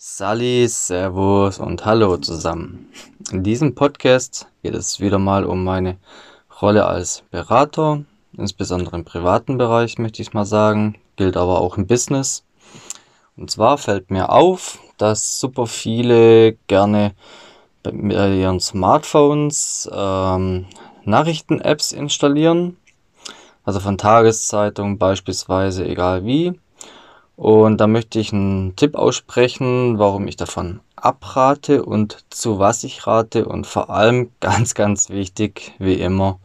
Sali, Servus und Hallo zusammen. In diesem Podcast geht es wieder mal um meine Rolle als Berater, insbesondere im privaten Bereich möchte ich mal sagen, gilt aber auch im Business. Und zwar fällt mir auf, dass super viele gerne bei ihren Smartphones ähm, Nachrichten-Apps installieren, also von Tageszeitungen beispielsweise, egal wie und da möchte ich einen Tipp aussprechen, warum ich davon abrate und zu was ich rate und vor allem ganz, ganz wichtig, wie immer,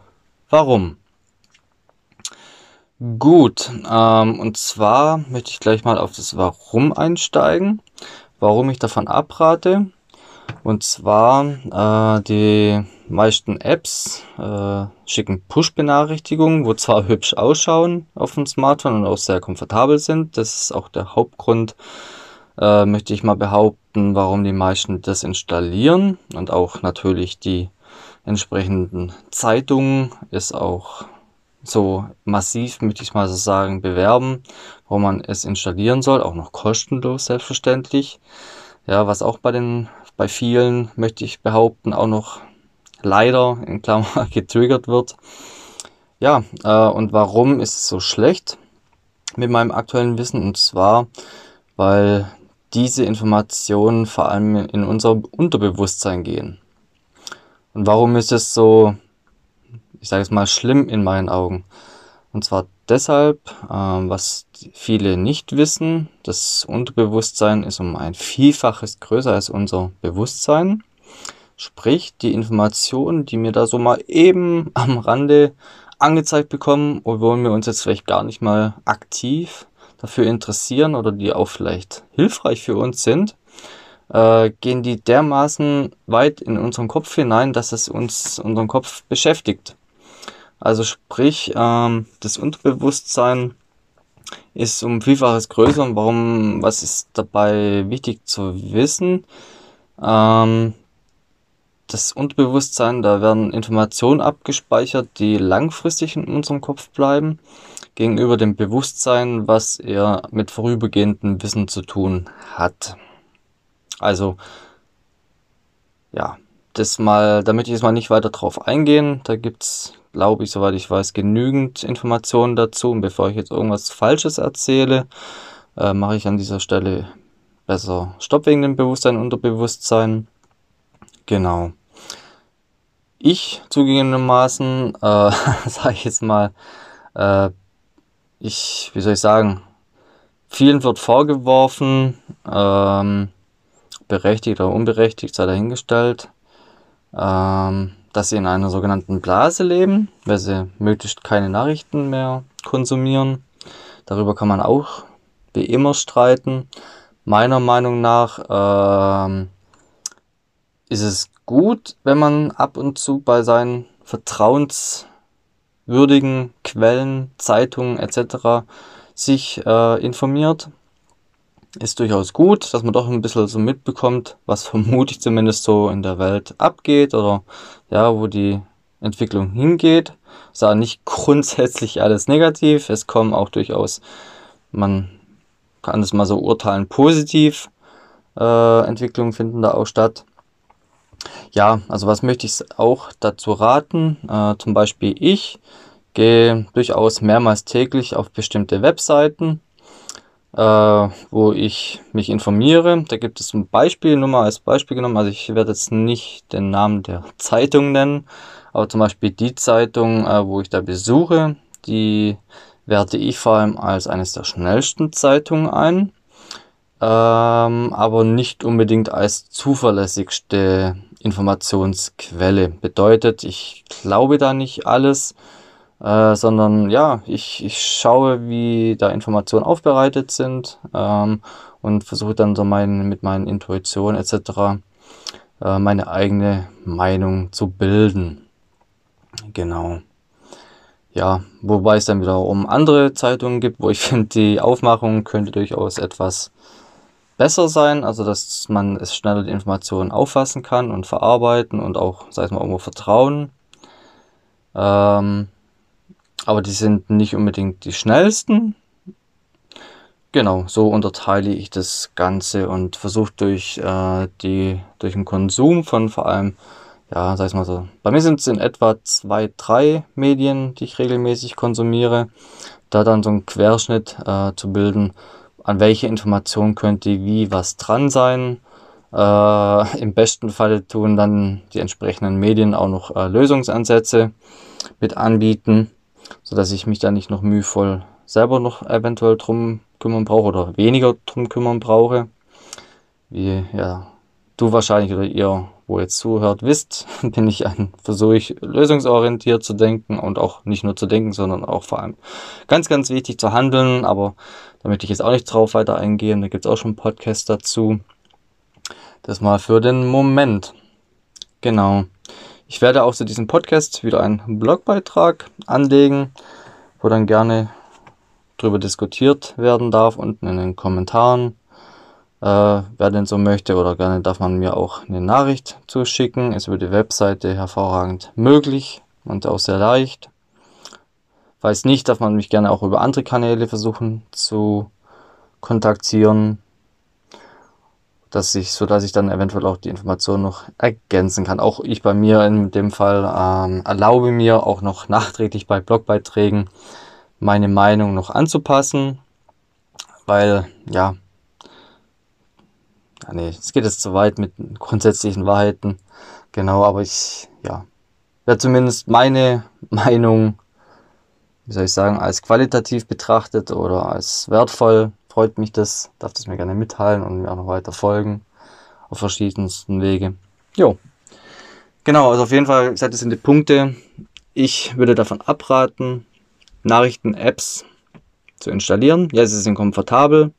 warum. Gut, ähm, und zwar möchte ich gleich mal auf das Warum einsteigen, warum ich davon abrate. Und zwar äh, die meisten Apps äh, schicken Push-Benachrichtigungen, wo zwar hübsch ausschauen auf dem Smartphone und auch sehr komfortabel sind. Das ist auch der Hauptgrund, äh, möchte ich mal behaupten, warum die meisten das installieren. Und auch natürlich die entsprechenden Zeitungen ist auch so massiv, möchte ich mal so sagen, bewerben, wo man es installieren soll, auch noch kostenlos selbstverständlich. Ja, was auch bei den bei vielen, möchte ich behaupten, auch noch leider in Klammer getriggert wird. Ja, äh, und warum ist es so schlecht mit meinem aktuellen Wissen? Und zwar, weil diese Informationen vor allem in unser Unterbewusstsein gehen. Und warum ist es so, ich sage es mal, schlimm in meinen Augen? Und zwar deshalb, äh, was viele nicht wissen, das Unterbewusstsein ist um ein Vielfaches größer als unser Bewusstsein. Sprich, die Informationen, die mir da so mal eben am Rande angezeigt bekommen, obwohl wir uns jetzt vielleicht gar nicht mal aktiv dafür interessieren oder die auch vielleicht hilfreich für uns sind, äh, gehen die dermaßen weit in unseren Kopf hinein, dass es uns unseren Kopf beschäftigt. Also sprich, ähm, das Unterbewusstsein ist um Vielfaches größer. Und warum, was ist dabei wichtig zu wissen? Ähm, das Unterbewusstsein, da werden Informationen abgespeichert, die langfristig in unserem Kopf bleiben, gegenüber dem Bewusstsein, was eher mit vorübergehendem Wissen zu tun hat. Also, ja, das mal, da möchte ich jetzt mal nicht weiter drauf eingehen. Da gibt's, glaube ich, soweit ich weiß, genügend Informationen dazu. Und bevor ich jetzt irgendwas Falsches erzähle, äh, mache ich an dieser Stelle besser Stopp wegen dem Bewusstsein, Unterbewusstsein. Genau. Ich zugegebenermaßen, äh, sage ich jetzt mal, äh, ich, wie soll ich sagen, vielen wird vorgeworfen, ähm, berechtigt oder unberechtigt, sei dahingestellt, ähm, dass sie in einer sogenannten Blase leben, weil sie möglichst keine Nachrichten mehr konsumieren. Darüber kann man auch wie immer streiten. Meiner Meinung nach ähm, ist es gut, wenn man ab und zu bei seinen vertrauenswürdigen Quellen, Zeitungen etc. sich äh, informiert. Ist durchaus gut, dass man doch ein bisschen so mitbekommt, was vermutlich zumindest so in der Welt abgeht oder ja, wo die Entwicklung hingeht. Ist ja nicht grundsätzlich alles negativ. Es kommen auch durchaus, man kann das mal so urteilen, positiv. Äh, Entwicklungen finden da auch statt. Ja, also was möchte ich auch dazu raten? Äh, zum Beispiel ich gehe durchaus mehrmals täglich auf bestimmte Webseiten, äh, wo ich mich informiere. Da gibt es ein Beispiel, nur mal als Beispiel genommen. Also ich werde jetzt nicht den Namen der Zeitung nennen, aber zum Beispiel die Zeitung, äh, wo ich da besuche, die werte ich vor allem als eines der schnellsten Zeitungen ein ähm, aber nicht unbedingt als zuverlässigste Informationsquelle. Bedeutet, ich glaube da nicht alles, äh, sondern ja, ich, ich schaue, wie da Informationen aufbereitet sind ähm, und versuche dann so mein, mit meinen Intuitionen etc. Äh, meine eigene Meinung zu bilden. Genau. Ja, wobei es dann wiederum andere Zeitungen gibt, wo ich finde, die Aufmachung könnte durchaus etwas besser sein, also dass man es schneller die Informationen auffassen kann und verarbeiten und auch, sag ich mal, irgendwo vertrauen. Ähm, aber die sind nicht unbedingt die schnellsten. Genau, so unterteile ich das Ganze und versuche durch äh, die durch den Konsum von vor allem, ja, sag ich mal so, bei mir sind es in etwa zwei, drei Medien, die ich regelmäßig konsumiere, da dann so einen Querschnitt äh, zu bilden, an welche Information könnte wie was dran sein. Äh, Im besten Fall tun dann die entsprechenden Medien auch noch äh, Lösungsansätze mit anbieten, so dass ich mich da nicht noch mühevoll selber noch eventuell drum kümmern brauche oder weniger drum kümmern brauche. Wie ja, du wahrscheinlich oder ihr, wo jetzt zuhört, wisst, bin ich ein, versuche ich lösungsorientiert zu denken und auch nicht nur zu denken, sondern auch vor allem ganz, ganz wichtig zu handeln. Aber da möchte ich jetzt auch nicht drauf weiter eingehen. Da gibt es auch schon einen Podcast dazu. Das mal für den Moment. Genau. Ich werde auch zu diesem Podcast wieder einen Blogbeitrag anlegen, wo dann gerne drüber diskutiert werden darf, unten in den Kommentaren. Äh, wer denn so möchte oder gerne darf man mir auch eine Nachricht zuschicken. Ist über die Webseite hervorragend möglich und auch sehr leicht. Falls nicht, darf man mich gerne auch über andere Kanäle versuchen zu kontaktieren, dass ich, so dass ich dann eventuell auch die Informationen noch ergänzen kann. Auch ich bei mir in dem Fall ähm, erlaube mir auch noch nachträglich bei Blogbeiträgen meine Meinung noch anzupassen, weil ja, ja nee, es geht jetzt zu weit mit grundsätzlichen Wahrheiten. Genau, aber ich, ja, werde zumindest meine Meinung, wie soll ich sagen, als qualitativ betrachtet oder als wertvoll. Freut mich das, darf das mir gerne mitteilen und mir auch noch weiter folgen auf verschiedensten Wege. Jo. Genau, also auf jeden Fall, ich das sind die Punkte. Ich würde davon abraten, Nachrichten-Apps zu installieren. Ja, sie sind komfortabel,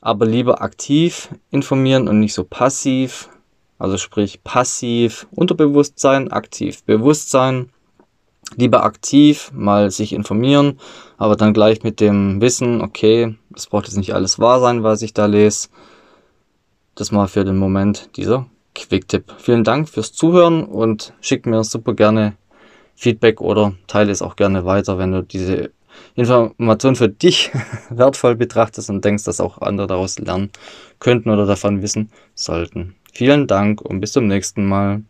aber lieber aktiv informieren und nicht so passiv. Also sprich passiv Unterbewusstsein, aktiv Bewusstsein. Lieber aktiv mal sich informieren, aber dann gleich mit dem Wissen, okay, es braucht jetzt nicht alles wahr sein, was ich da lese. Das mal für den Moment dieser Quick-Tipp. Vielen Dank fürs Zuhören und schickt mir super gerne Feedback oder teile es auch gerne weiter, wenn du diese Information für dich wertvoll betrachtest und denkst, dass auch andere daraus lernen könnten oder davon wissen sollten. Vielen Dank und bis zum nächsten Mal.